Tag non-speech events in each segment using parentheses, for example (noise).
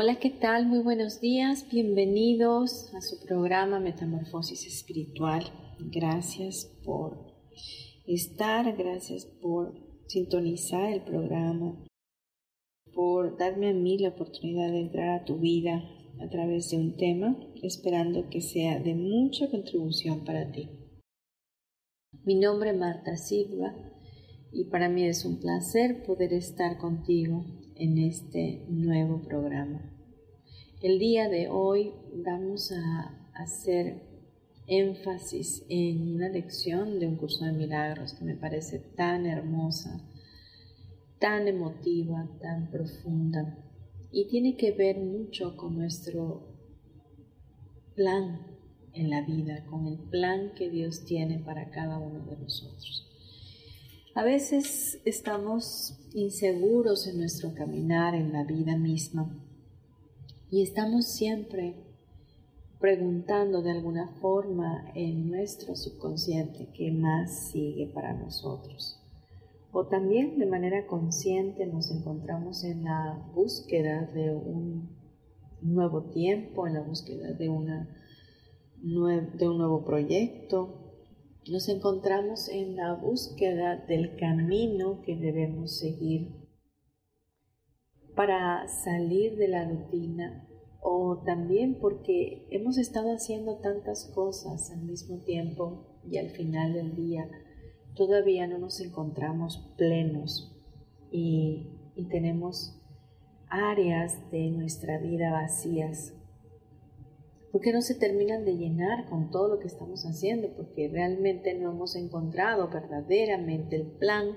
Hola, ¿qué tal? Muy buenos días. Bienvenidos a su programa Metamorfosis Espiritual. Gracias por estar, gracias por sintonizar el programa, por darme a mí la oportunidad de entrar a tu vida a través de un tema, esperando que sea de mucha contribución para ti. Mi nombre es Marta Silva y para mí es un placer poder estar contigo en este nuevo programa. El día de hoy vamos a hacer énfasis en una lección de un curso de milagros que me parece tan hermosa, tan emotiva, tan profunda y tiene que ver mucho con nuestro plan en la vida, con el plan que Dios tiene para cada uno de nosotros. A veces estamos inseguros en nuestro caminar en la vida misma y estamos siempre preguntando de alguna forma en nuestro subconsciente qué más sigue para nosotros. O también de manera consciente nos encontramos en la búsqueda de un nuevo tiempo, en la búsqueda de, una, de un nuevo proyecto, nos encontramos en la búsqueda del camino que debemos seguir para salir de la rutina o también porque hemos estado haciendo tantas cosas al mismo tiempo y al final del día todavía no nos encontramos plenos y, tenemos áreas de nuestra vida vacías porque no se terminan de llenar con todo lo que estamos haciendo, porque realmente no hemos encontrado verdaderamente el plan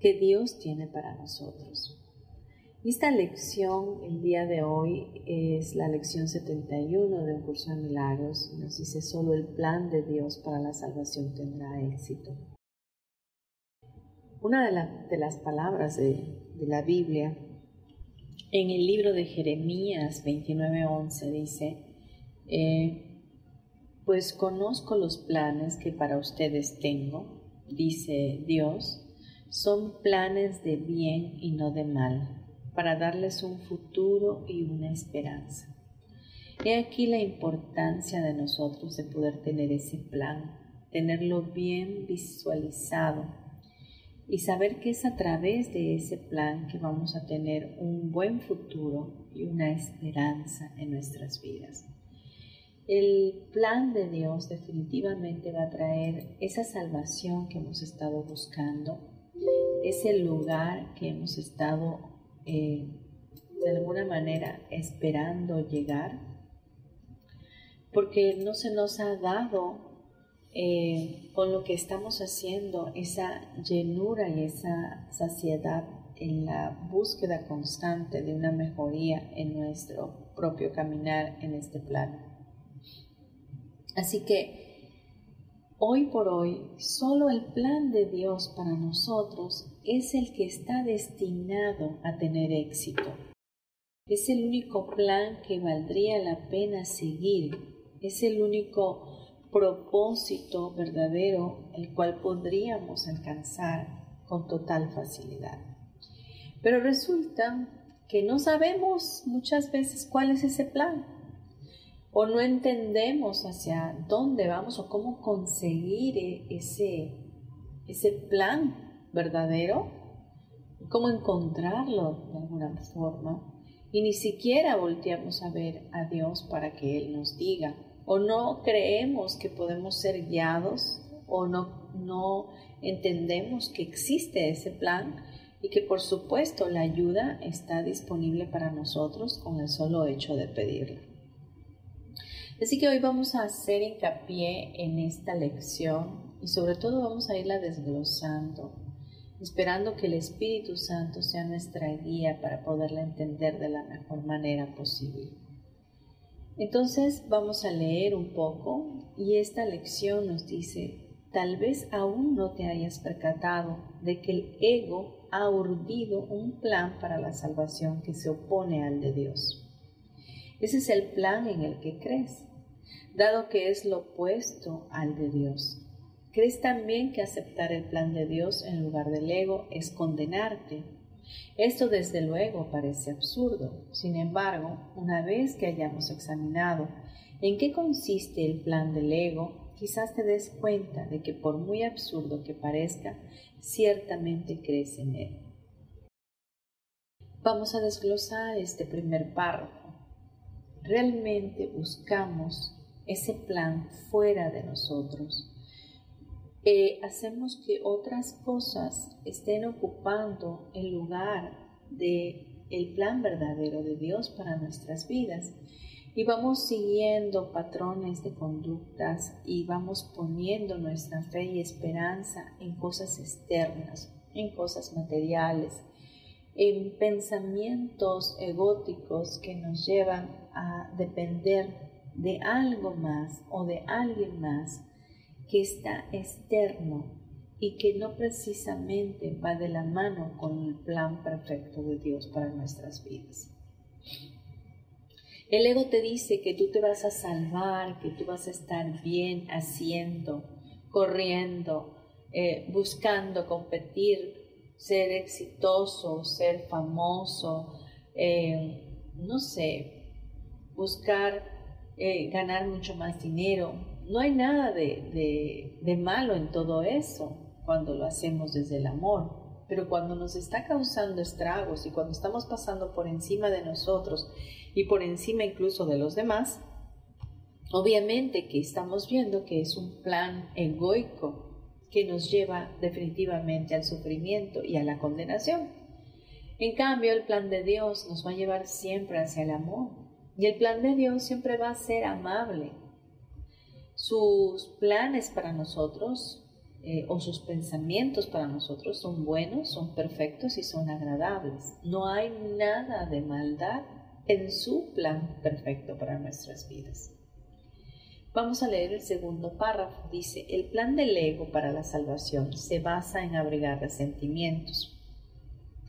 que Dios tiene para nosotros. Esta lección el día de hoy es la lección 71 de un curso de milagros. Nos dice solo el plan de Dios para la salvación tendrá éxito. Una de, las palabras de, de la Biblia en el libro de Jeremías 29:11 dice, eh, pues conozco los planes que para ustedes tengo, dice Dios, son planes de bien y no de mal, para darles un futuro y una esperanza. He aquí la importancia de nosotros de poder tener ese plan, tenerlo bien visualizado y saber que es a través de ese plan que vamos a tener un buen futuro y una esperanza en nuestras vidas. El plan de Dios definitivamente va a traer esa salvación que hemos estado buscando, ese lugar que hemos estado eh, de alguna manera esperando llegar, porque no se nos ha dado eh, con lo que estamos haciendo esa llenura y esa saciedad en la búsqueda constante de una mejoría en nuestro propio caminar en este plano. Así que hoy por hoy, solo el plan de Dios para nosotros es el que está destinado a tener éxito. Es el único plan que valdría la pena seguir. Es el único propósito verdadero el cual podríamos alcanzar con total facilidad. Pero resulta que no sabemos muchas veces cuál es ese plan o no entendemos hacia dónde vamos o cómo conseguir e-, ese, ese plan verdadero, cómo encontrarlo de alguna forma y ni siquiera volteamos a ver a Dios para que Él nos diga o no creemos que podemos ser guiados o no, no entendemos que existe ese plan y que por supuesto la ayuda está disponible para nosotros con el solo hecho de pedirla. Así que hoy vamos a hacer hincapié en esta lección y sobre todo vamos a irla desglosando, esperando que el Espíritu Santo sea nuestra guía para poderla entender de la mejor manera posible. Entonces vamos a leer un poco y esta lección nos dice, tal vez aún no te hayas percatado de que el ego ha urdido un plan para la salvación que se opone al de Dios. Ese es el plan en el que crees, dado que es lo opuesto al de Dios. Crees también que aceptar el plan de Dios en lugar del ego es condenarte esto desde luego parece absurdo. Sin embargo, una vez que hayamos examinado en qué consiste el plan del ego, quizás te des cuenta de que por muy absurdo que parezca, ciertamente crees en él. Vamos a desglosar este primer párrafo. Realmente buscamos ese plan fuera de nosotros. Eh, hacemos que otras cosas estén ocupando el lugar de el plan verdadero de Dios para nuestras vidas. Y vamos siguiendo patrones de conductas y vamos poniendo nuestra fe y esperanza en cosas externas, en cosas materiales, en pensamientos egóticos que nos llevan a depender de algo más o de alguien más que está externo y que no precisamente va de la mano con el plan perfecto de Dios para nuestras vidas. El ego te dice que tú te vas a salvar, que tú vas a estar bien haciendo, corriendo, eh, buscando competir, ser exitoso, ser famoso, eh, no sé, buscar eh, ganar mucho más dinero, no hay nada de, malo en todo eso cuando lo hacemos desde el amor, pero cuando nos está causando estragos y cuando estamos pasando por encima de nosotros y por encima incluso de los demás, obviamente que estamos viendo que es un plan egoico que nos lleva definitivamente al sufrimiento y a la condenación. En cambio, el plan de Dios nos va a llevar siempre hacia el amor. Y el plan de Dios siempre va a ser amable, sus planes para nosotros eh, o sus pensamientos para nosotros son buenos, son perfectos y son agradables. No hay nada de maldad en su plan perfecto para nuestras vidas. Vamos a leer el segundo párrafo. Dice, el plan del ego para la salvación se basa en abrigar resentimientos.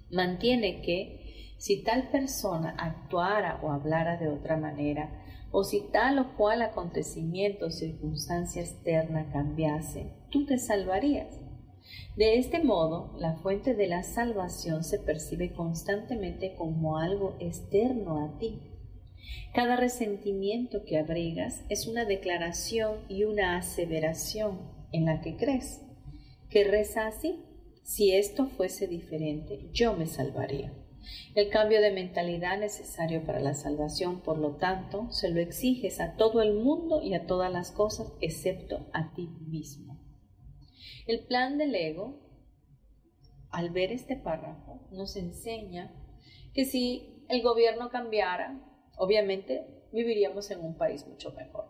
Mantiene que si tal persona actuara o hablara de otra manera, o si tal o cual acontecimiento o circunstancia externa cambiase, tú te salvarías. De este modo, la fuente de la salvación se percibe constantemente como algo externo a ti. Cada resentimiento que abrigas es una declaración y una aseveración en la que crees, que reza así, si esto fuese diferente, yo me salvaría. El cambio de mentalidad necesario para la salvación, por lo tanto, se lo exiges a todo el mundo y a todas las cosas excepto a ti mismo. El plan del ego, al ver este párrafo, nos enseña que si el gobierno cambiara, obviamente viviríamos en un país mucho mejor.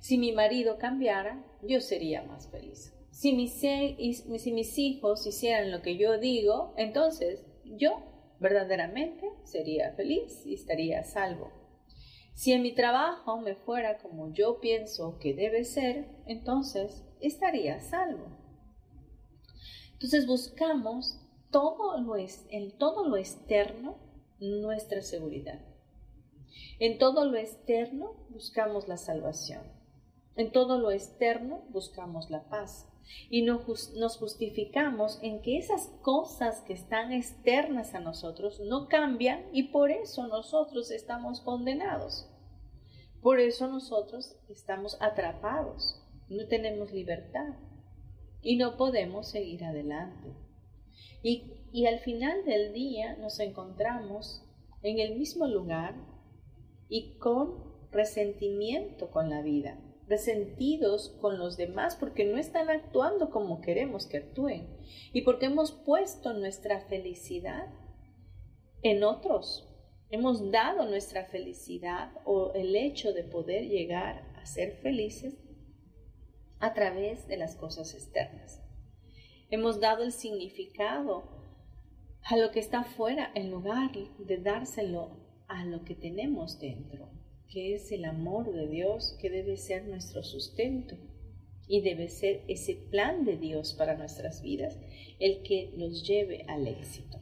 Si mi marido cambiara, yo sería más feliz. Si mis, si mis hijos hicieran lo que yo digo, entonces yo verdaderamente sería feliz y estaría salvo. Si en mi trabajo me fuera como yo pienso que debe ser, entonces estaría salvo. Entonces buscamos todo lo en todo lo externo nuestra seguridad. En todo lo externo buscamos la salvación. En todo lo externo buscamos la paz y nos justificamos en que esas cosas que están externas a nosotros no cambian y por eso nosotros estamos condenados. Por eso nosotros estamos atrapados, no tenemos libertad y no podemos seguir adelante. Y, y al final del día nos encontramos en el mismo lugar y con resentimiento con la vida, resentidos con los demás porque no están actuando como queremos que actúen y porque hemos puesto nuestra felicidad en otros. Hemos dado nuestra felicidad o el hecho de poder llegar a ser felices a través de las cosas externas. Hemos dado el significado a lo que está fuera en lugar de dárselo a lo que tenemos dentro, que es el amor de Dios que debe ser nuestro sustento y debe ser ese plan de Dios para nuestras vidas el que nos lleve al éxito.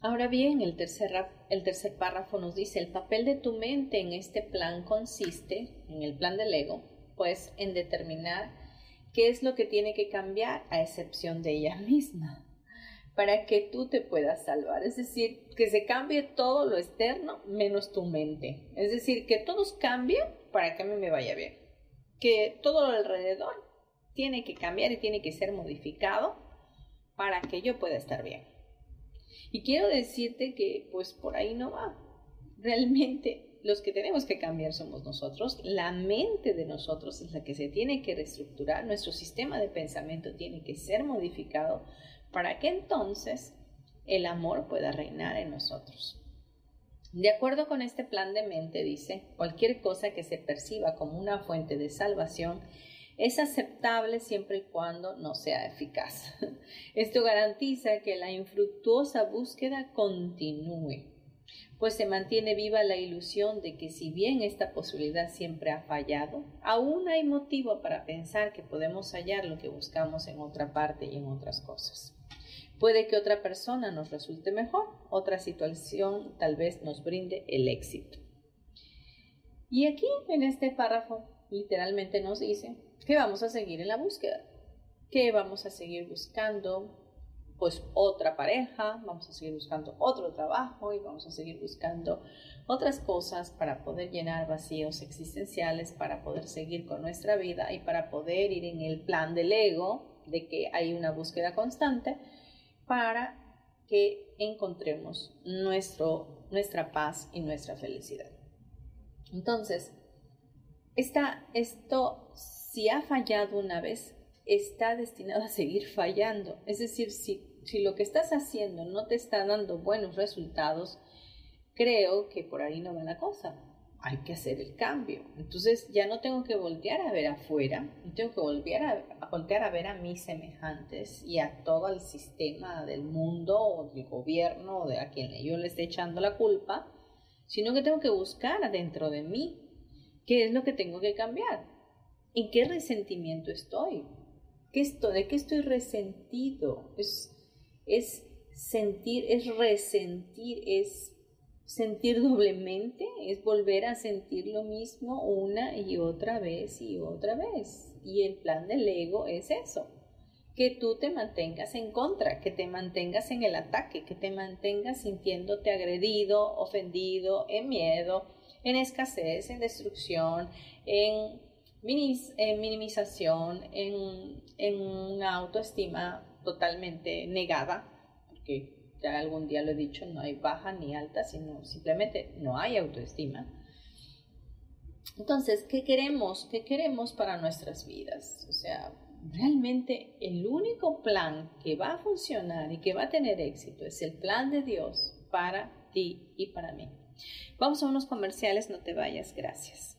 Ahora bien, el tercer, el tercer párrafo nos dice, el papel de tu mente en este plan consiste, en el plan del ego, pues en determinar qué es lo que tiene que cambiar a excepción de ella misma para que tú te puedas salvar. Es decir, que se cambie todo lo externo menos tu mente. Es decir, que todos cambien para que a mí me vaya bien. Que todo lo alrededor tiene que cambiar y tiene que ser modificado para que yo pueda estar bien. Y quiero decirte que pues por ahí no va. Realmente los que tenemos que cambiar somos nosotros, la mente de nosotros es la que se tiene que reestructurar, nuestro sistema de pensamiento tiene que ser modificado para que entonces el amor pueda reinar en nosotros. De acuerdo con este plan de mente, dice, cualquier cosa que se perciba como una fuente de salvación es aceptable siempre y cuando no sea eficaz. (laughs) Esto garantiza que la infructuosa búsqueda continúe pues se mantiene viva la ilusión de que si bien esta posibilidad siempre ha fallado, aún hay motivo para pensar que podemos hallar lo que buscamos en otra parte y en otras cosas. Puede que otra persona nos resulte mejor, otra situación tal vez nos brinde el éxito. Y aquí en este párrafo literalmente nos dice que vamos a seguir en la búsqueda, que vamos a seguir buscando pues otra pareja, vamos a seguir buscando otro trabajo y vamos a seguir buscando otras cosas para poder llenar vacíos existenciales, para poder seguir con nuestra vida y para poder ir en el plan del ego, de que hay una búsqueda constante, para que encontremos nuestro, nuestra paz y nuestra felicidad. Entonces, esta, esto, si ha fallado una vez, está destinado a seguir fallando. Es decir, si, si lo que estás haciendo no te está dando buenos resultados, creo que por ahí no va la cosa. Hay que hacer el cambio. Entonces ya no tengo que voltear a ver afuera, tengo que volver a, voltear a ver a mis semejantes y a todo el sistema del mundo o del gobierno o de a quien yo le esté echando la culpa, sino que tengo que buscar adentro de mí qué es lo que tengo que cambiar. ¿En qué resentimiento estoy? ¿De qué estoy resentido? Es, es sentir, es resentir, es sentir doblemente, es volver a sentir lo mismo una y otra vez y otra vez. Y el plan del ego es eso, que tú te mantengas en contra, que te mantengas en el ataque, que te mantengas sintiéndote agredido, ofendido, en miedo, en escasez, en destrucción, en en minimización, en, en una autoestima totalmente negada, porque ya algún día lo he dicho, no hay baja ni alta, sino simplemente no hay autoestima. Entonces, ¿qué queremos? ¿Qué queremos para nuestras vidas? O sea, realmente el único plan que va a funcionar y que va a tener éxito es el plan de Dios para ti y para mí. Vamos a unos comerciales, no te vayas, gracias.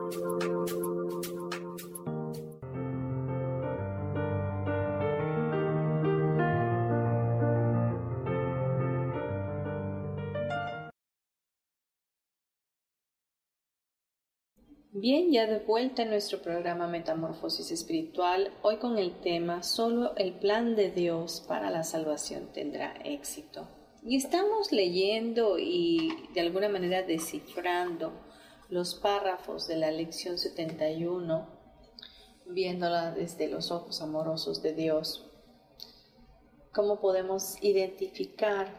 Bien, ya de vuelta en nuestro programa Metamorfosis Espiritual, hoy con el tema Solo el plan de Dios para la salvación tendrá éxito. Y estamos leyendo y de alguna manera descifrando los párrafos de la lección 71, viéndola desde los ojos amorosos de Dios. ¿Cómo podemos identificar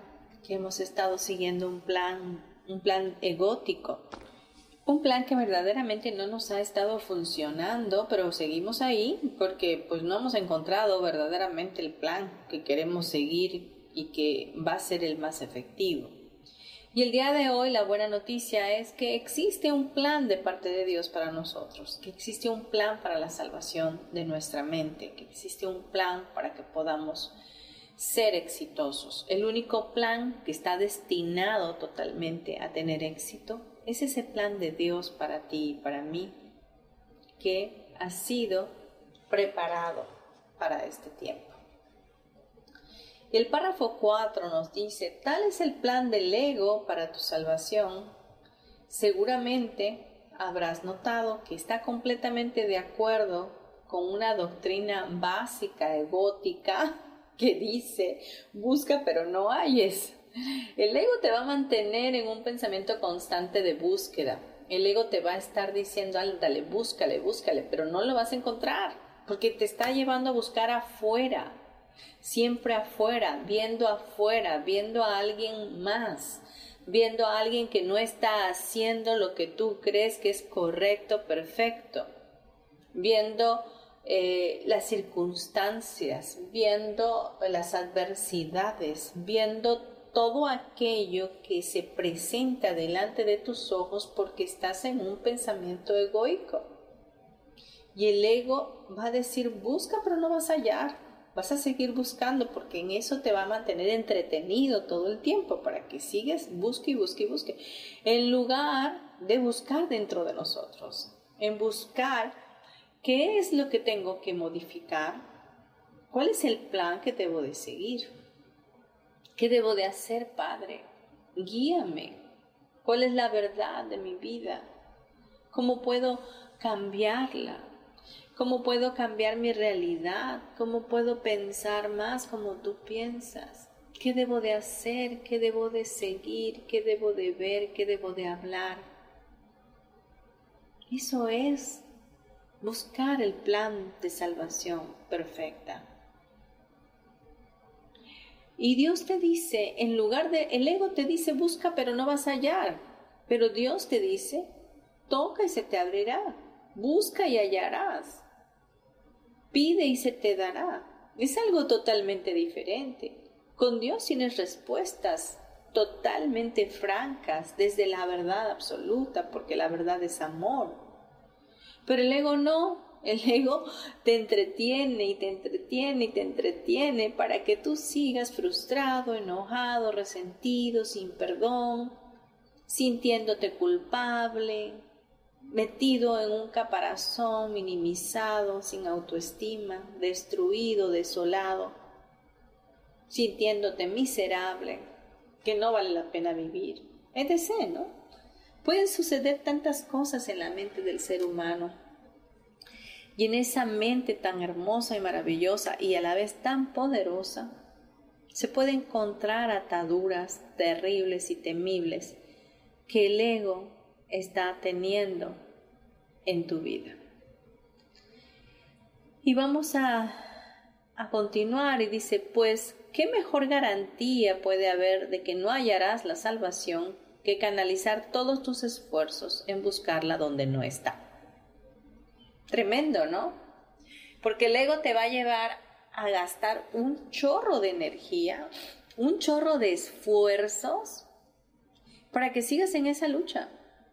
que hemos estado siguiendo un plan, un plan egótico? Un plan que verdaderamente no nos ha estado funcionando, pero seguimos ahí porque pues no hemos encontrado verdaderamente el plan que queremos seguir y que va a ser el más efectivo. Y el día de hoy la buena noticia es que existe un plan de parte de Dios para nosotros, que existe un plan para la salvación de nuestra mente, que existe un plan para que podamos ser exitosos. El único plan que está destinado totalmente a tener éxito es ese plan de Dios para ti y para mí que ha sido preparado para este tiempo. El párrafo 4 nos dice, tal es el plan del ego para tu salvación. Seguramente habrás notado que está completamente de acuerdo con una doctrina básica egótica (laughs) que dice, busca pero no hayes. El ego te va a mantener en un pensamiento constante de búsqueda. El ego te va a estar diciendo, dale, búscale, búscale, pero no lo vas a encontrar, porque te está llevando a buscar afuera, siempre afuera, viendo afuera, viendo a alguien más, viendo a alguien que no está haciendo lo que tú crees que es correcto, perfecto, viendo eh, las circunstancias, viendo las adversidades, viendo todo aquello que se presenta delante de tus ojos porque estás en un pensamiento egoico. Y el ego va a decir, busca pero no vas a hallar, vas a seguir buscando porque en eso te va a mantener entretenido todo el tiempo para que sigues, busque y busque y busque, en lugar de buscar dentro de nosotros, en buscar qué es lo que tengo que modificar, cuál es el plan que debo de seguir. ¿Qué debo de hacer, Padre? Guíame. ¿Cuál es la verdad de mi vida? ¿Cómo puedo cambiarla? ¿Cómo puedo cambiar mi realidad? ¿Cómo puedo pensar más como tú piensas? ¿Qué debo de hacer? ¿Qué debo de seguir? ¿Qué debo de ver? ¿Qué debo de hablar? Eso es buscar el plan de salvación perfecta. Y Dios te dice, en lugar de, el ego te dice, busca pero no vas a hallar. Pero Dios te dice, toca y se te abrirá. Busca y hallarás. Pide y se te dará. Es algo totalmente diferente. Con Dios tienes respuestas totalmente francas desde la verdad absoluta, porque la verdad es amor. Pero el ego no, el ego te entretiene y te entretiene y te entretiene para que tú sigas frustrado, enojado, resentido, sin perdón, sintiéndote culpable, metido en un caparazón, minimizado, sin autoestima, destruido, desolado, sintiéndote miserable, que no vale la pena vivir. Etc., ¿no? Pueden suceder tantas cosas en la mente del ser humano y en esa mente tan hermosa y maravillosa y a la vez tan poderosa, se puede encontrar ataduras terribles y temibles que el ego está teniendo en tu vida. Y vamos a, a continuar y dice, pues, ¿qué mejor garantía puede haber de que no hallarás la salvación que canalizar todos tus esfuerzos en buscarla donde no está? Tremendo, ¿no? Porque el ego te va a llevar a gastar un chorro de energía, un chorro de esfuerzos para que sigas en esa lucha,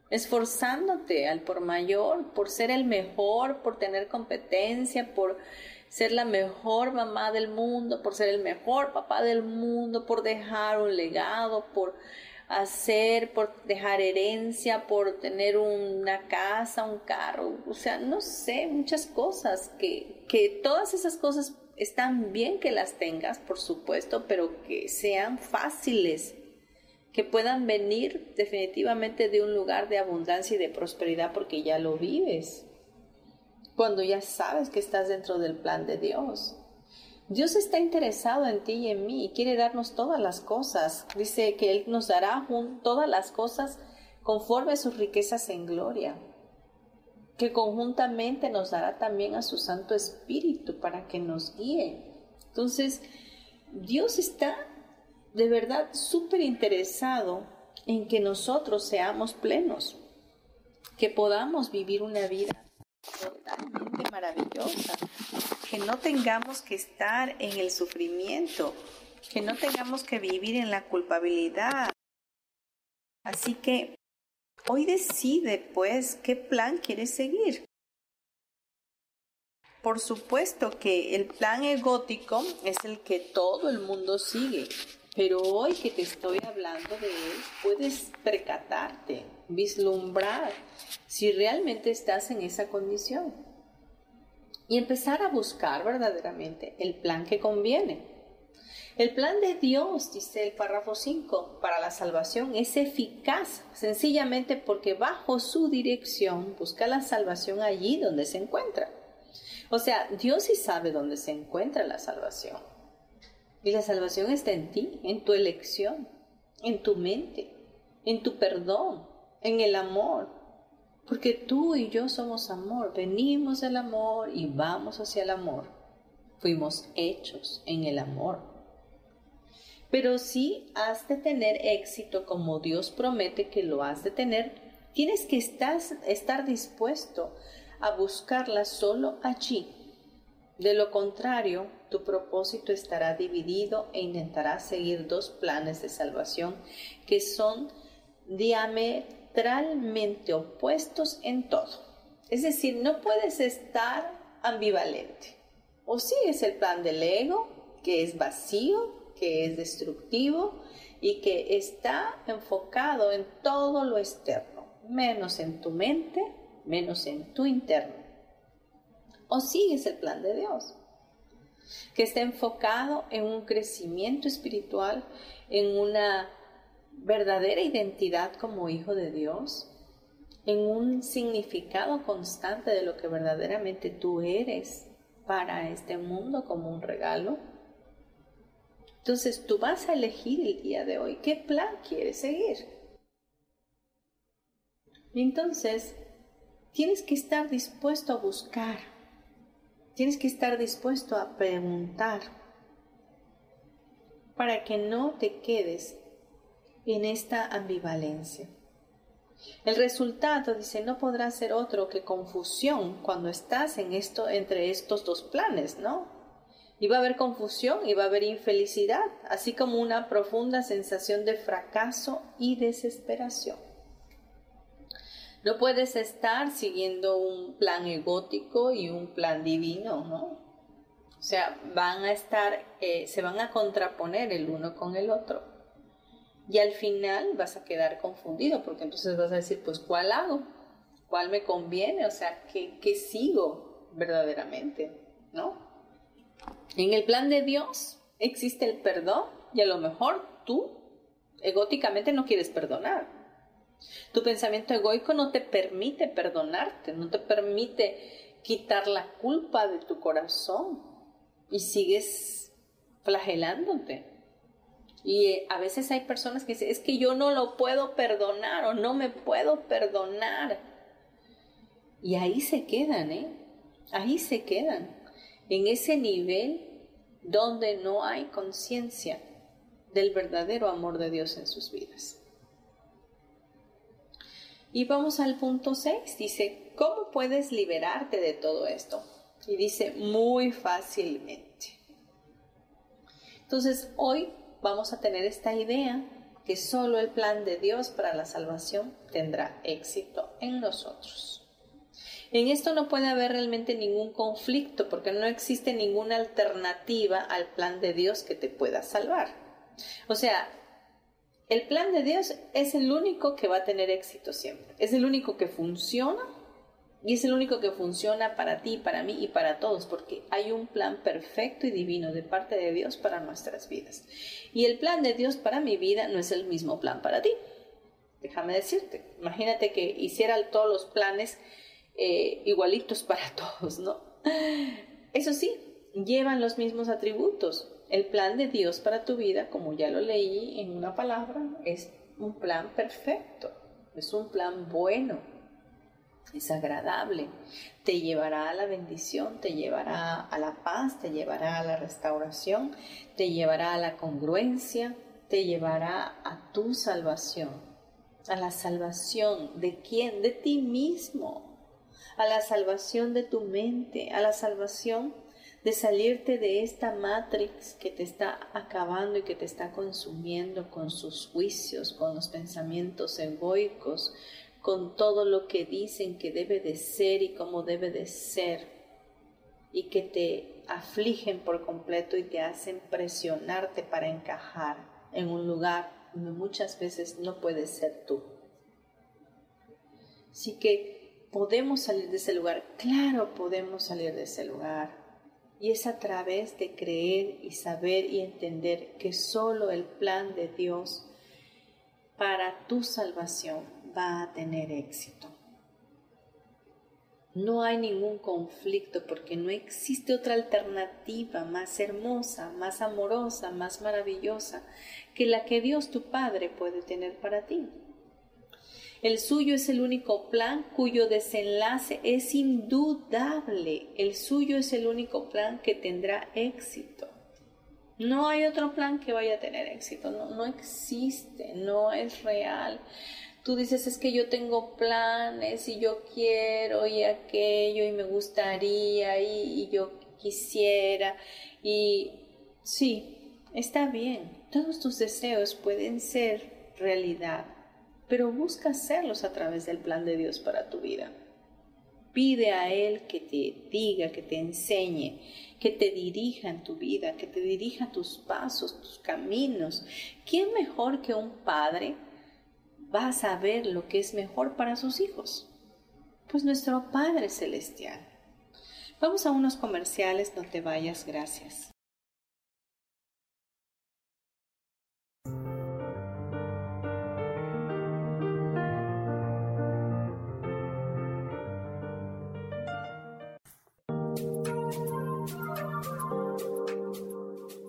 esforzándote al por mayor, por ser el mejor, por tener competencia, por ser la mejor mamá del mundo, por ser el mejor papá del mundo, por dejar un legado, por hacer, por dejar herencia, por tener una casa, un carro, o sea, no sé, muchas cosas, que, que todas esas cosas están bien que las tengas, por supuesto, pero que sean fáciles, que puedan venir definitivamente de un lugar de abundancia y de prosperidad porque ya lo vives, cuando ya sabes que estás dentro del plan de Dios. Dios está interesado en ti y en mí y quiere darnos todas las cosas. Dice que Él nos dará todas las cosas conforme a sus riquezas en gloria que conjuntamente nos dará también a su Santo Espíritu para que nos guíe. Entonces, Dios está de verdad súper interesado en que nosotros seamos plenos, que podamos vivir una vida totalmente maravillosa, que no tengamos que estar en el sufrimiento, que no tengamos que vivir en la culpabilidad. Así que Hoy decide, pues, qué plan quieres seguir. Por supuesto que el plan egótico es el que todo el mundo sigue, pero hoy que te estoy hablando de él, puedes percatarte, vislumbrar si realmente estás en esa condición y empezar a buscar verdaderamente el plan que conviene. El plan de Dios, dice el párrafo 5, para la salvación es eficaz, sencillamente porque bajo su dirección busca la salvación allí donde se encuentra. O sea, Dios sí sabe dónde se encuentra la salvación. Y la salvación está en ti, en tu elección, en tu mente, en tu perdón, en el amor. Porque tú y yo somos amor, venimos del amor y vamos hacia el amor. Fuimos hechos en el amor. Pero si has de tener éxito como Dios promete que lo has de tener, tienes que estar, dispuesto a buscarla solo allí. De lo contrario, tu propósito estará dividido e intentarás seguir dos planes de salvación que son opuestos en todo. Es decir, no puedes estar ambivalente. O sigues el plan del ego, que es vacío, que es destructivo y que está enfocado en todo lo externo, menos en tu mente, menos en tu interno. O sigues el plan de Dios, que está enfocado en un crecimiento espiritual, en una verdadera identidad como hijo de Dios, en un significado constante de lo que verdaderamente tú eres para este mundo como un regalo entonces tú vas a elegir el día de hoy qué plan quieres seguir. Entonces tienes que estar dispuesto a buscar, tienes que estar dispuesto a preguntar para que no te quedes en esta ambivalencia. El resultado, dice, no podrá ser otro que confusión cuando estás en esto entre estos dos planes, ¿no? y va a haber confusión y va a haber infelicidad, así como una profunda sensación de fracaso y desesperación. No puedes estar siguiendo un plan egótico y un plan divino, ¿no? O sea, van a estar, eh, se van a contraponer el uno con el otro. Y al final vas a quedar confundido, porque entonces vas a decir, pues, ¿cuál hago? ¿Cuál me conviene? O sea, ¿qué, qué sigo verdaderamente? ¿No? En el plan de Dios existe el perdón y a lo mejor tú egóticamente no quieres perdonar. Tu pensamiento egoico no te permite perdonarte, no te permite quitar la culpa de tu corazón y sigues flagelándote. Y eh, a veces hay personas que dicen, es que yo no lo puedo perdonar o no me puedo perdonar. Y ahí se quedan, ¿eh? Ahí se quedan. en ese nivel donde no hay conciencia del verdadero amor de Dios en sus vidas. Y vamos al punto 6. Dice, ¿cómo puedes liberarte de todo esto? Y dice, muy fácilmente. Entonces, hoy vamos a tener esta idea que solo el plan de Dios para la salvación tendrá éxito en nosotros. En esto no puede haber realmente ningún conflicto porque no existe ninguna alternativa al plan de Dios que te pueda salvar. O sea, el plan de Dios es el único que va a tener éxito siempre. Es el único que funciona y es el único que funciona para ti, para mí y para todos, porque hay un plan perfecto y divino de parte de Dios para nuestras vidas. Y el plan de Dios para mi vida no es el mismo plan para ti. Déjame decirte, imagínate que hiciera todos los planes eh, igualitos para (laughs) todos, ¿no? Eso sí, llevan los mismos atributos. El plan de Dios para tu vida, como ya lo leí en una palabra, es un plan perfecto, es un plan bueno, es agradable, te llevará a la bendición, te llevará a la paz, te llevará a la restauración, te llevará a la congruencia, te llevará a tu salvación, a la salvación de quién, de ti mismo, a la salvación de tu mente, a la salvación de salirte de esta matrix que te está acabando y que te está consumiendo con sus juicios, con los pensamientos egoicos, con todo lo que dicen que debe de ser y cómo debe de ser, y que te afligen por completo y te hacen presionarte para encajar en un lugar donde muchas veces no puedes ser tú. Así que podemos salir de ese lugar, claro podemos salir de ese lugar. Y es a través de creer y saber y entender que solo el plan de Dios para tu salvación va a tener éxito. No hay ningún conflicto porque no existe otra alternativa más hermosa, más amorosa, más maravillosa que la que Dios tu Padre puede tener para ti. El suyo es el único plan cuyo desenlace es indudable. El suyo es el único plan que tendrá éxito. No hay otro plan que vaya a tener éxito. No, no existe, no es real tú dices es que yo tengo planes y yo quiero y aquello y me gustaría y, yo quisiera y sí, está bien, todos tus deseos pueden ser realidad, pero busca hacerlos a través del plan de Dios para tu vida. Pide a Él que te diga, que te enseñe, que te dirija en tu vida, que te dirija tus pasos, tus caminos. ¿Quién mejor que un padre va a saber lo que es mejor para sus hijos? Pues nuestro Padre Celestial. Vamos a unos comerciales, no te vayas, gracias.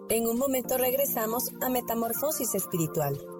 En un momento regresamos a Metamorfosis Espiritual.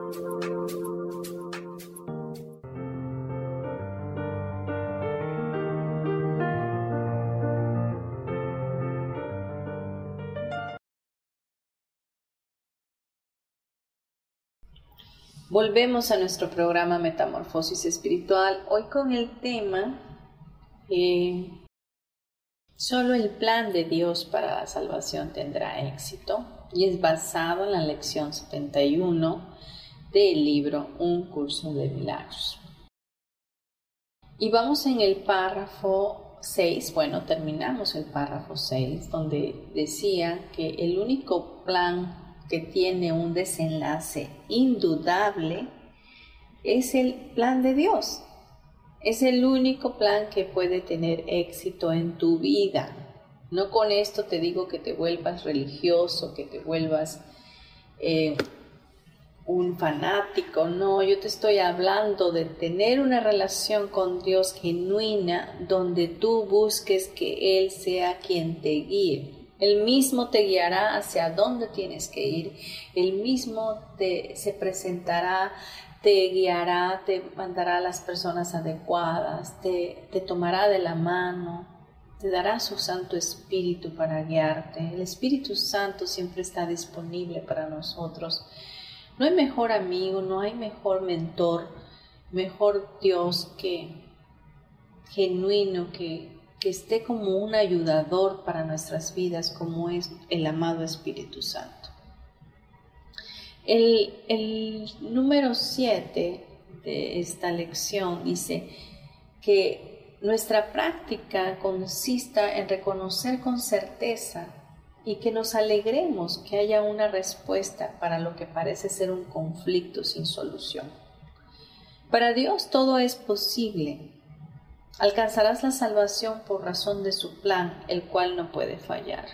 Volvemos a nuestro programa Metamorfosis Espiritual, hoy con el tema eh, Solo el plan de Dios para la salvación tendrá éxito. y es basado en la lección 71 del libro Un curso de milagros. Y vamos en el párrafo 6, bueno, terminamos el párrafo 6, donde decía que el único plan que tiene un desenlace indudable es el plan de Dios. Es el único plan que puede tener éxito en tu vida. No con esto te digo que te vuelvas religioso, que te vuelvas eh, un fanático, no, yo te estoy hablando de tener una relación con Dios genuina donde tú busques que Él sea quien te guíe. Él mismo te guiará hacia dónde tienes que ir. Él mismo te se presentará, te guiará, te mandará a las personas adecuadas, te, te tomará de la mano, te dará su Santo Espíritu para guiarte. El Espíritu Santo siempre está disponible para nosotros. No hay mejor amigo, no hay mejor mentor, mejor Dios que genuino, que, esté como un ayudador para nuestras vidas, como es el amado Espíritu Santo. El, el número 7 de esta lección dice que nuestra práctica consista en reconocer con certeza y que nos alegremos que haya una respuesta para lo que parece ser un conflicto sin solución. Para Dios todo es posible. Alcanzarás la salvación por razón de su plan, el cual no puede fallar.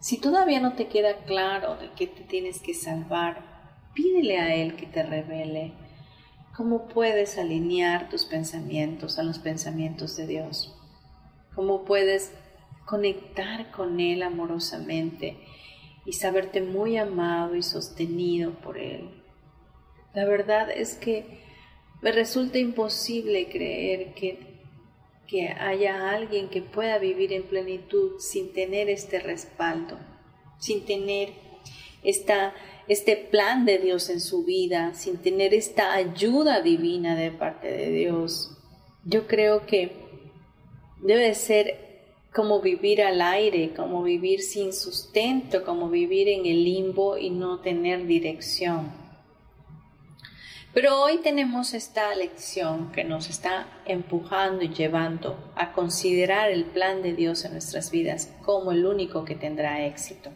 Si todavía no te queda claro de qué te tienes que salvar, pídele a Él que te revele cómo puedes alinear tus pensamientos a los pensamientos de Dios, cómo puedes conectar con Él amorosamente y saberte muy amado y sostenido por Él. La verdad es que me resulta imposible creer que, que haya alguien que pueda vivir en plenitud sin tener este respaldo, sin tener esta, este plan de Dios en su vida, sin tener esta ayuda divina de parte de Dios. Yo creo que debe ser como vivir al aire, como vivir sin sustento, como vivir en el limbo y no tener dirección. Pero hoy tenemos esta lección que nos está empujando y llevando a considerar el plan de Dios en nuestras vidas como el único que tendrá éxito.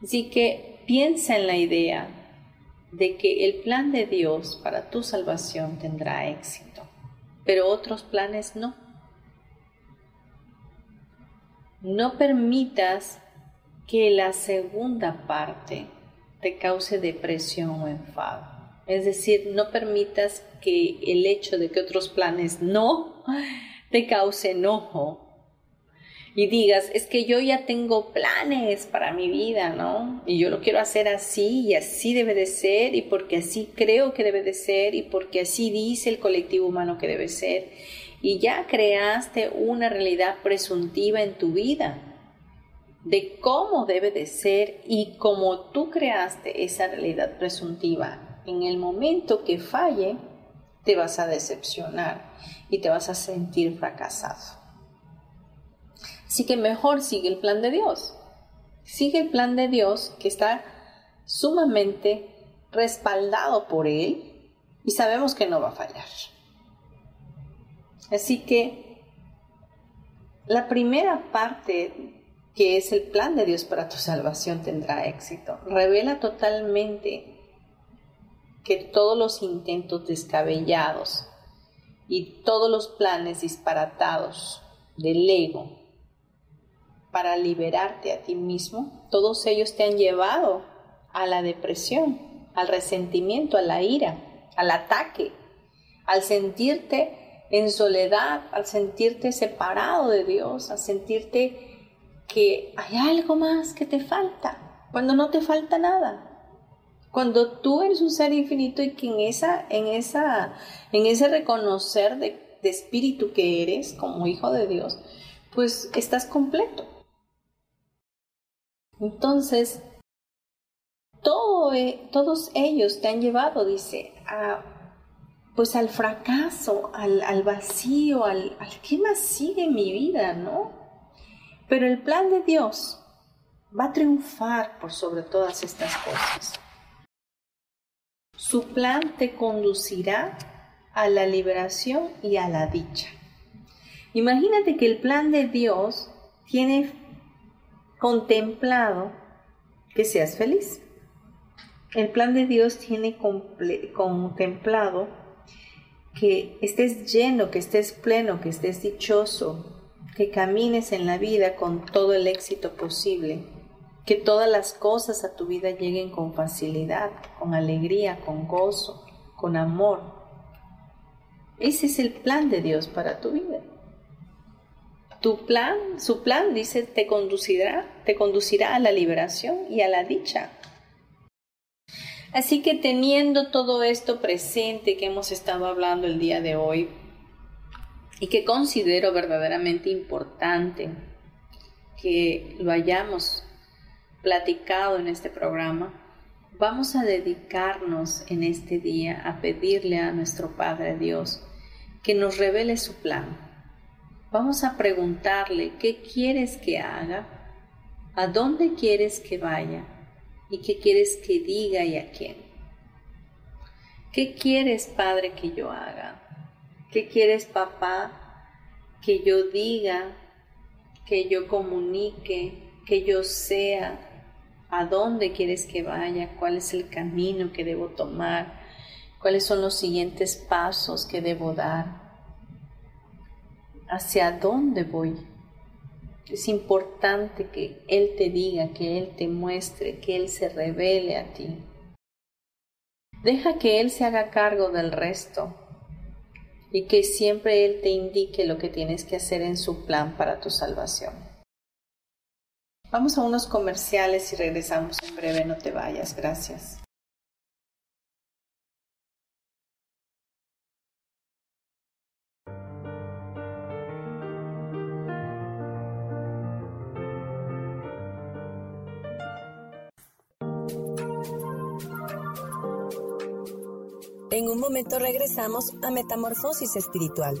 Así que piensa en la idea de que el plan de Dios para tu salvación tendrá éxito, pero otros planes no. No permitas que la segunda parte te cause depresión o enfado. Es decir, no permitas que el hecho de que otros planes no te cause enojo y digas, es que yo ya tengo planes para mi vida, ¿no? Y yo lo quiero hacer así y así debe de ser y porque así creo que debe de ser y porque así dice el colectivo humano que debe ser y ya creaste una realidad presuntiva en tu vida de cómo debe de ser y como tú creaste esa realidad presuntiva. En el momento que falle, te vas a decepcionar y te vas a sentir fracasado. Así que mejor sigue el plan de Dios. Sigue el plan de Dios que está sumamente respaldado por Él y sabemos que no va a fallar. Así que la primera parte que es el plan de Dios para tu salvación tendrá éxito. Revela totalmente que todos los intentos descabellados y todos los planes disparatados del ego para liberarte a ti mismo, todos ellos te han llevado a la depresión, al resentimiento, a la ira, al ataque, al sentirte en soledad, al sentirte separado de Dios, al sentirte que hay algo más que te falta, cuando no te falta nada. Cuando tú eres un ser infinito y que en esa, en esa, en ese reconocer de, de espíritu que eres como hijo de Dios, pues estás completo. Entonces, todo, e, todos ellos te han llevado, dice, a pues al fracaso, al, vacío, al, al qué más sigue mi vida, ¿no? Pero el plan de Dios va a triunfar por sobre todas estas cosas. Su plan te conducirá a la liberación y a la dicha. Imagínate que el plan de Dios tiene contemplado que seas feliz. El plan de Dios tiene contemplado que estés lleno, que estés pleno, que estés dichoso, que camines en la vida con todo el éxito posible, que todas las cosas a tu vida lleguen con facilidad, con alegría, con gozo, con amor. Ese es el plan de Dios para tu vida. Tu plan, su plan dice, te conducirá, te conducirá a la liberación y a la dicha. Así que teniendo todo esto presente que hemos estado hablando el día de hoy, y que considero verdaderamente importante que lo hayamos platicado en este programa, vamos a dedicarnos en este día a pedirle a nuestro Padre Dios que nos revele su plan. Vamos a preguntarle qué quieres que haga, a dónde quieres que vaya y qué quieres que diga y a quién. ¿Qué quieres, Padre, que yo haga? ¿Qué quieres, papá, que yo diga, que yo comunique, que yo sea? ¿A dónde quieres que vaya? ¿Cuál es el camino que debo tomar? ¿Cuáles son los siguientes pasos que debo dar? ¿Hacia dónde voy? Es importante que Él te diga, que Él te muestre, que Él se revele a ti. Deja que Él se haga cargo del resto y que siempre Él te indique lo que tienes que hacer en su plan para tu salvación. Vamos a unos comerciales y regresamos en breve, no te vayas, gracias. En un momento regresamos a Metamorfosis Espiritual.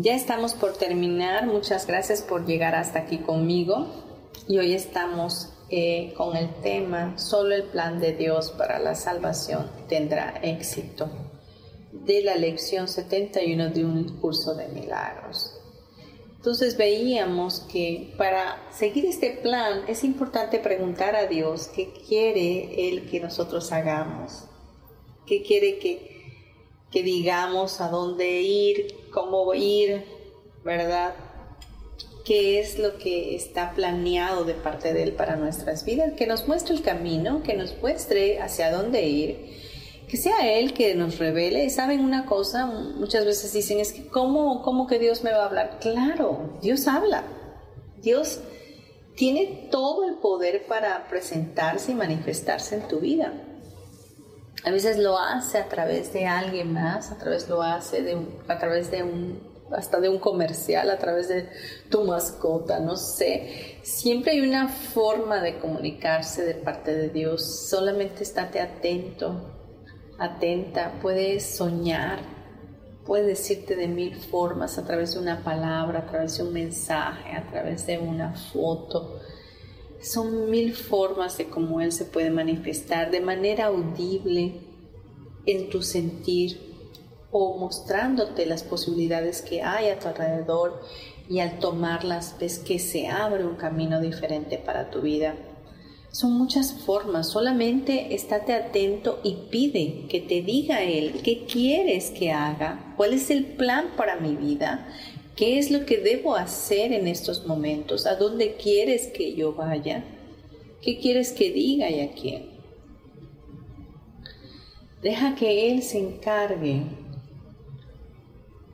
Ya estamos por terminar. Muchas gracias por llegar hasta aquí conmigo. Y hoy estamos eh, con el tema Solo el plan de Dios para la salvación tendrá éxito de la lección 71 de un curso de milagros. Entonces veíamos que para seguir este plan es importante preguntar a Dios qué quiere Él que nosotros hagamos, qué quiere que, que digamos, a dónde ir, cómo ir, ¿verdad? qué es lo que está planeado de parte de Él para nuestras vidas, que nos muestre el camino, que nos muestre hacia dónde ir, que sea Él que nos revele. ¿Saben una cosa? Muchas veces dicen, es que ¿cómo, cómo que Dios me va a hablar? Claro, Dios habla. Dios tiene todo el poder para presentarse y manifestarse en tu vida. A veces lo hace a través de alguien más, a través lo hace de, a través de un hasta de un comercial, a través de tu mascota, no sé. Siempre hay una forma de comunicarse de parte de Dios. Solamente estate atento, atenta. Puedes soñar, puede decirte de mil formas, a través de una palabra, a través de un mensaje, a través de una foto. Son mil formas de cómo Él se puede manifestar de manera audible en tu sentir o mostrándote las posibilidades que hay a tu alrededor y al tomarlas ves que se abre un camino diferente para tu vida. Son muchas formas, solamente estate atento y pide que te diga Él qué quieres que haga, cuál es el plan para mi vida, qué es lo que debo hacer en estos momentos, a dónde quieres que yo vaya, qué quieres que diga y a quién. Deja que Él se encargue,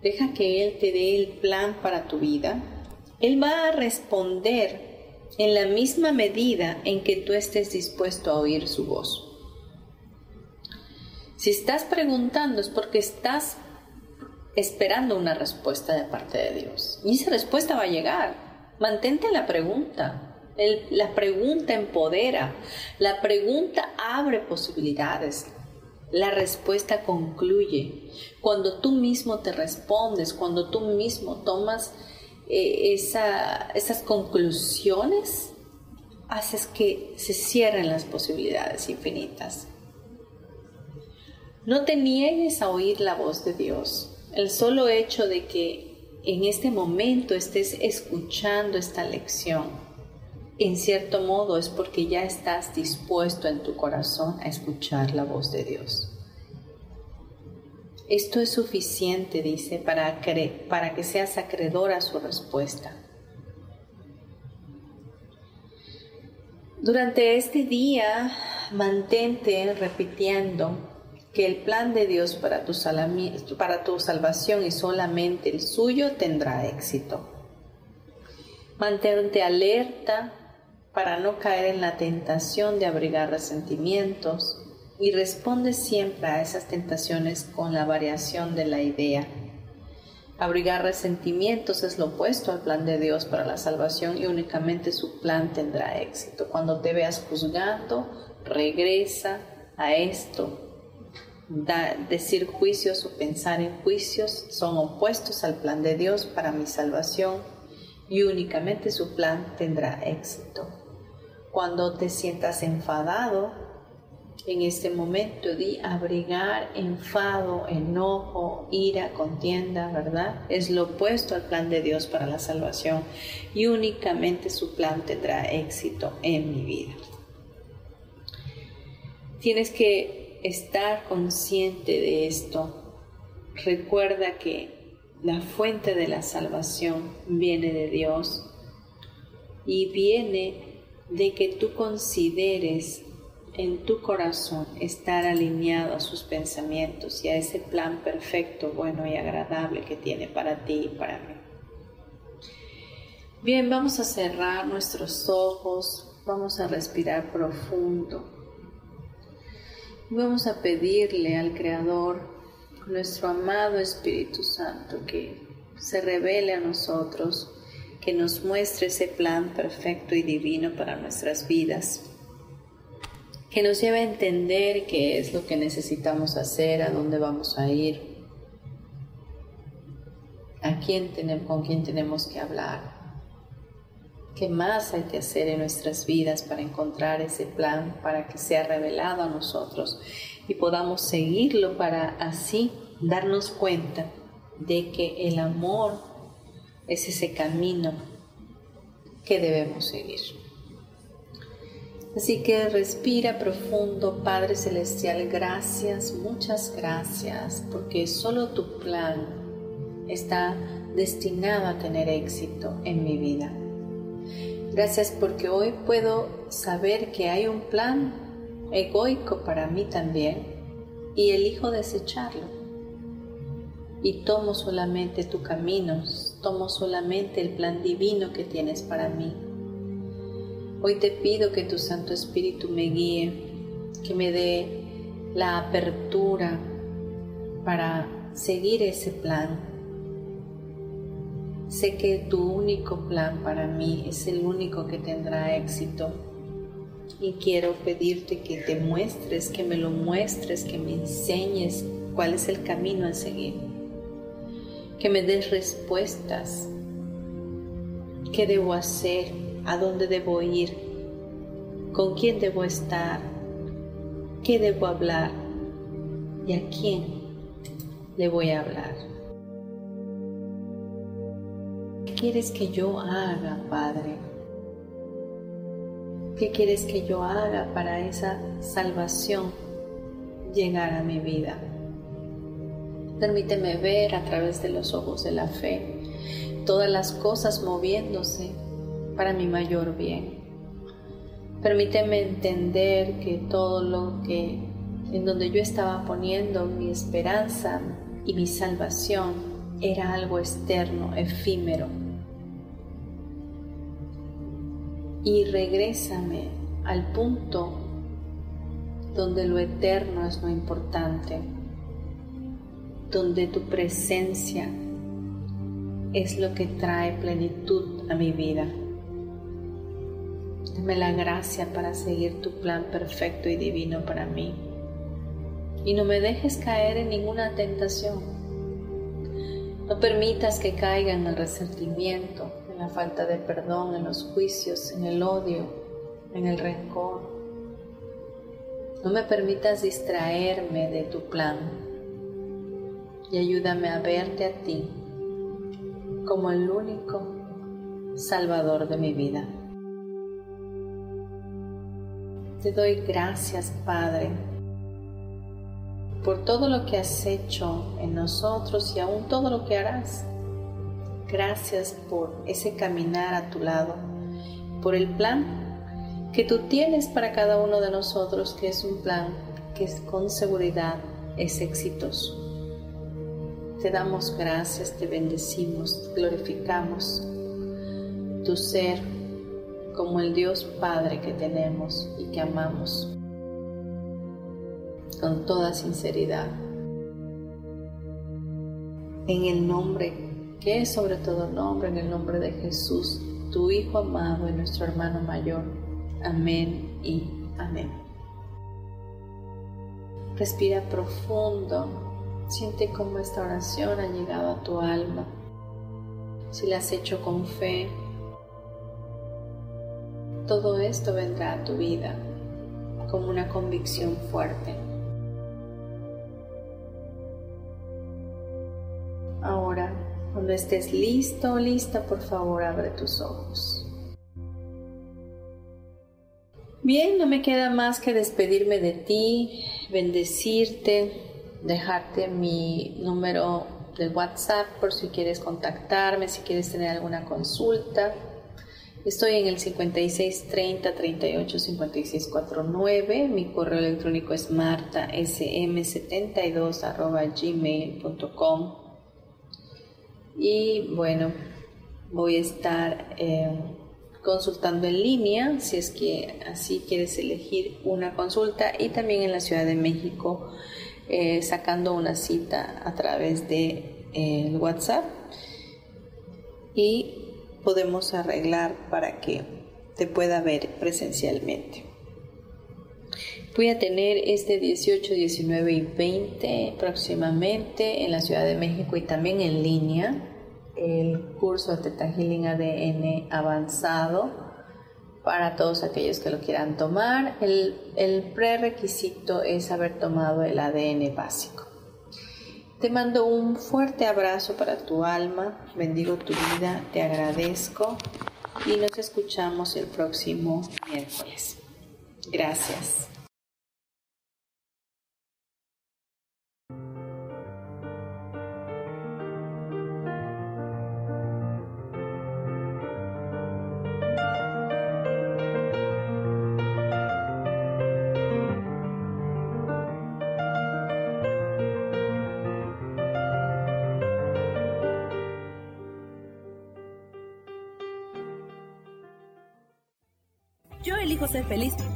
deja que Él te dé el plan para tu vida. Él va a responder en la misma medida en que tú estés dispuesto a oír su voz. Si estás preguntando es porque estás esperando una respuesta de parte de Dios. Y esa respuesta va a llegar. Mantente en la pregunta. la pregunta empodera. La pregunta abre posibilidades. La respuesta concluye. Cuando tú mismo te respondes, cuando tú mismo tomas eh, esas conclusiones, haces que se cierren las posibilidades infinitas. No te niegues a oír la voz de Dios. El solo hecho de que en este momento estés escuchando esta lección, en cierto modo es porque ya estás dispuesto en tu corazón a escuchar la voz de Dios. Esto es suficiente, dice, para, que seas acreedor a su respuesta. Durante este día, mantente repitiendo que el plan de Dios para tu, para tu salvación y solamente el suyo tendrá éxito. Mantente alerta para no caer en la tentación de abrigar resentimientos, y responde siempre a esas tentaciones con la variación de la idea. Abrigar resentimientos es lo opuesto al plan de Dios para la salvación y únicamente su plan tendrá éxito. Cuando te veas juzgando, regresa a esto. Decir juicios o pensar en juicios son opuestos al plan de Dios para mi salvación y únicamente su plan tendrá éxito. Cuando te sientas enfadado, en este momento di abrigar enfado, enojo, ira, contienda, ¿verdad? Es lo opuesto al plan de Dios para la salvación y únicamente su plan tendrá éxito en mi vida. Tienes que estar consciente de esto. Recuerda que la fuente de la salvación viene de Dios y viene de que tú consideres en tu corazón estar alineado a sus pensamientos y a ese plan perfecto, bueno y agradable que tiene para ti y para mí. Bien, vamos a cerrar nuestros ojos, vamos a respirar profundo vamos a pedirle al Creador, nuestro amado Espíritu Santo, que se revele a nosotros, que nos muestre ese plan perfecto y divino para nuestras vidas que nos lleve a entender qué es lo que necesitamos hacer, a dónde vamos a ir, a quién con quién tenemos que hablar, qué más hay que hacer en nuestras vidas para encontrar ese plan, para que sea revelado a nosotros y podamos seguirlo para así darnos cuenta de que el amor es ese camino que debemos seguir. Así que respira profundo, Padre Celestial, gracias, muchas gracias, porque solo tu plan está destinado a tener éxito en mi vida. Gracias porque hoy puedo saber que hay un plan egoico para mí también y elijo desecharlo. Y tomo solamente tu camino, tomo solamente el plan divino que tienes para mí Hoy te pido que tu Santo Espíritu me guíe, que me dé la apertura para seguir ese plan. Sé que tu único plan para mí es el único que tendrá éxito y quiero pedirte que te muestres, que me lo muestres, que me enseñes cuál es el camino a seguir. que me des respuestas. ¿Qué debo hacer? ¿A dónde debo ir? ¿Con quién debo estar? ¿Qué debo hablar? ¿Y a quién le voy a hablar? Quieres que yo haga, Padre? ¿Qué quieres que yo haga para esa salvación llegar a mi vida? Permíteme ver a través de los ojos de la fe todas las cosas moviéndose para mi mayor bien. Permíteme entender que todo lo que en donde yo estaba poniendo mi esperanza y mi salvación era algo externo, efímero. Y regrésame al punto donde lo eterno es lo importante donde tu presencia es lo que trae plenitud a mi vida. Dame la gracia para seguir tu plan perfecto y divino para mí. Y no me dejes caer en ninguna tentación. No permitas que caiga en el resentimiento, en la falta de perdón, en los juicios, en el odio, en el rencor. No me permitas distraerme de tu plan y ayúdame a verte a ti como el único Salvador de mi vida. Te doy gracias, Padre, por todo lo que has hecho en nosotros y aún todo lo que harás. Gracias por ese caminar a tu lado, por el plan que tú tienes para cada uno de nosotros, que es un plan que con seguridad es exitoso. Te damos gracias, te bendecimos, glorificamos tu ser como el Dios Padre que tenemos y que amamos con toda sinceridad. En el nombre que es sobre todo nombre, en el nombre de Jesús, tu Hijo amado y nuestro hermano mayor. Amén y amén. Respira profundo Siente cómo esta oración ha llegado a tu alma. Si la has hecho con fe, todo esto vendrá a tu vida como una convicción fuerte. Cuando estés listo o lista, por favor, abre tus ojos. Bien, no me queda más que despedirme de ti, bendecirte, dejarte mi número de WhatsApp por si quieres contactarme, si quieres tener alguna consulta. Estoy en el 5630 38 56 Mi correo electrónico es martasm72 gmail.com. Y bueno, voy a estar eh, consultando en línea si es que así quieres elegir una consulta y también en la Ciudad de México eh, sacando una cita a través de eh, WhatsApp y podemos arreglar para que te pueda ver presencialmente. Voy a tener este 18, 19 y 20 próximamente en la Ciudad de México y también en línea el curso de Teta Healing ADN avanzado para todos aquellos que lo quieran tomar. El, el prerequisito es haber tomado el ADN básico. Te mando un fuerte abrazo para tu alma, bendigo tu vida, te agradezco y nos escuchamos el próximo miércoles. Gracias.